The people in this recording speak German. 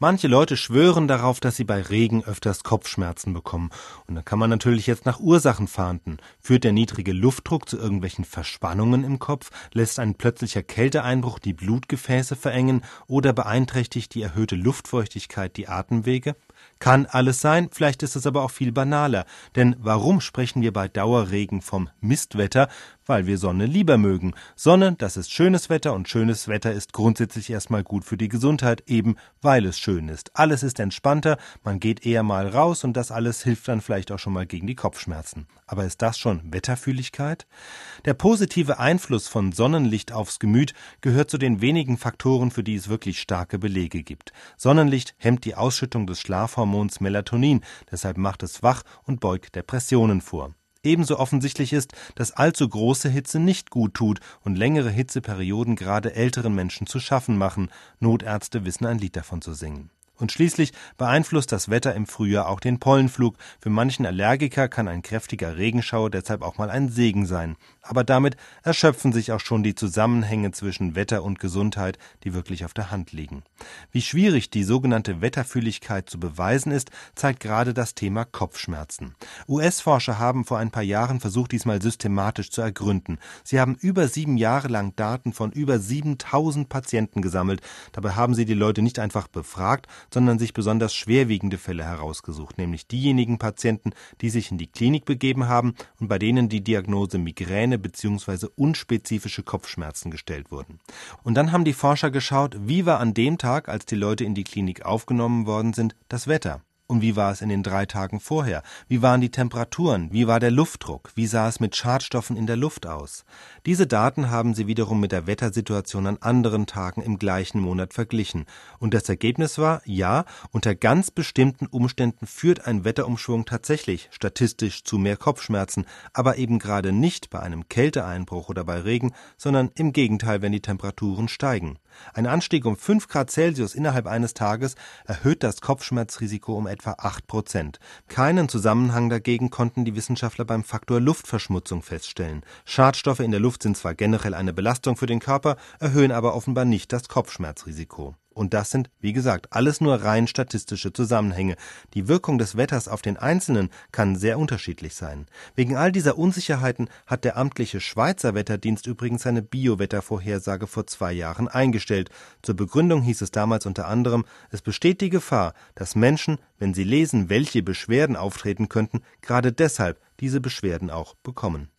Manche Leute schwören darauf, dass sie bei Regen öfters Kopfschmerzen bekommen. Und da kann man natürlich jetzt nach Ursachen fahnden. Führt der niedrige Luftdruck zu irgendwelchen Verspannungen im Kopf? Lässt ein plötzlicher Kälteeinbruch die Blutgefäße verengen? Oder beeinträchtigt die erhöhte Luftfeuchtigkeit die Atemwege? Kann alles sein, vielleicht ist es aber auch viel banaler. Denn warum sprechen wir bei Dauerregen vom Mistwetter? Weil wir Sonne lieber mögen. Sonne, das ist schönes Wetter und schönes Wetter ist grundsätzlich erstmal gut für die Gesundheit, eben weil es schön ist. Alles ist entspannter, man geht eher mal raus und das alles hilft dann vielleicht auch schon mal gegen die Kopfschmerzen. Aber ist das schon Wetterfühligkeit? Der positive Einfluss von Sonnenlicht aufs Gemüt gehört zu den wenigen Faktoren, für die es wirklich starke Belege gibt. Sonnenlicht hemmt die Ausschüttung des Schlafhormons Melatonin, deshalb macht es wach und beugt Depressionen vor. Ebenso offensichtlich ist, dass allzu große Hitze nicht gut tut und längere Hitzeperioden gerade älteren Menschen zu schaffen machen. Notärzte wissen ein Lied davon zu singen. Und schließlich beeinflusst das Wetter im Frühjahr auch den Pollenflug. Für manchen Allergiker kann ein kräftiger Regenschauer deshalb auch mal ein Segen sein. Aber damit erschöpfen sich auch schon die Zusammenhänge zwischen Wetter und Gesundheit, die wirklich auf der Hand liegen. Wie schwierig die sogenannte Wetterfühligkeit zu beweisen ist, zeigt gerade das Thema Kopfschmerzen. US-Forscher haben vor ein paar Jahren versucht, diesmal systematisch zu ergründen. Sie haben über sieben Jahre lang Daten von über 7000 Patienten gesammelt. Dabei haben sie die Leute nicht einfach befragt, sondern sich besonders schwerwiegende Fälle herausgesucht, nämlich diejenigen Patienten, die sich in die Klinik begeben haben und bei denen die Diagnose Migräne bzw. unspezifische Kopfschmerzen gestellt wurden. Und dann haben die Forscher geschaut, wie war an dem Tag, als die Leute in die Klinik aufgenommen worden sind, das Wetter. Und wie war es in den drei Tagen vorher? Wie waren die Temperaturen? Wie war der Luftdruck? Wie sah es mit Schadstoffen in der Luft aus? Diese Daten haben sie wiederum mit der Wettersituation an anderen Tagen im gleichen Monat verglichen. Und das Ergebnis war, ja, unter ganz bestimmten Umständen führt ein Wetterumschwung tatsächlich statistisch zu mehr Kopfschmerzen, aber eben gerade nicht bei einem Kälteeinbruch oder bei Regen, sondern im Gegenteil, wenn die Temperaturen steigen. Ein Anstieg um 5 Grad Celsius innerhalb eines Tages erhöht das Kopfschmerzrisiko um etwa 8 Prozent. Keinen Zusammenhang dagegen konnten die Wissenschaftler beim Faktor Luftverschmutzung feststellen. Schadstoffe in der Luft sind zwar generell eine Belastung für den Körper, erhöhen aber offenbar nicht das Kopfschmerzrisiko. Und das sind, wie gesagt, alles nur rein statistische Zusammenhänge. Die Wirkung des Wetters auf den Einzelnen kann sehr unterschiedlich sein. Wegen all dieser Unsicherheiten hat der amtliche Schweizer Wetterdienst übrigens seine Biowettervorhersage vor zwei Jahren eingestellt. Zur Begründung hieß es damals unter anderem, es besteht die Gefahr, dass Menschen, wenn sie lesen, welche Beschwerden auftreten könnten, gerade deshalb diese Beschwerden auch bekommen.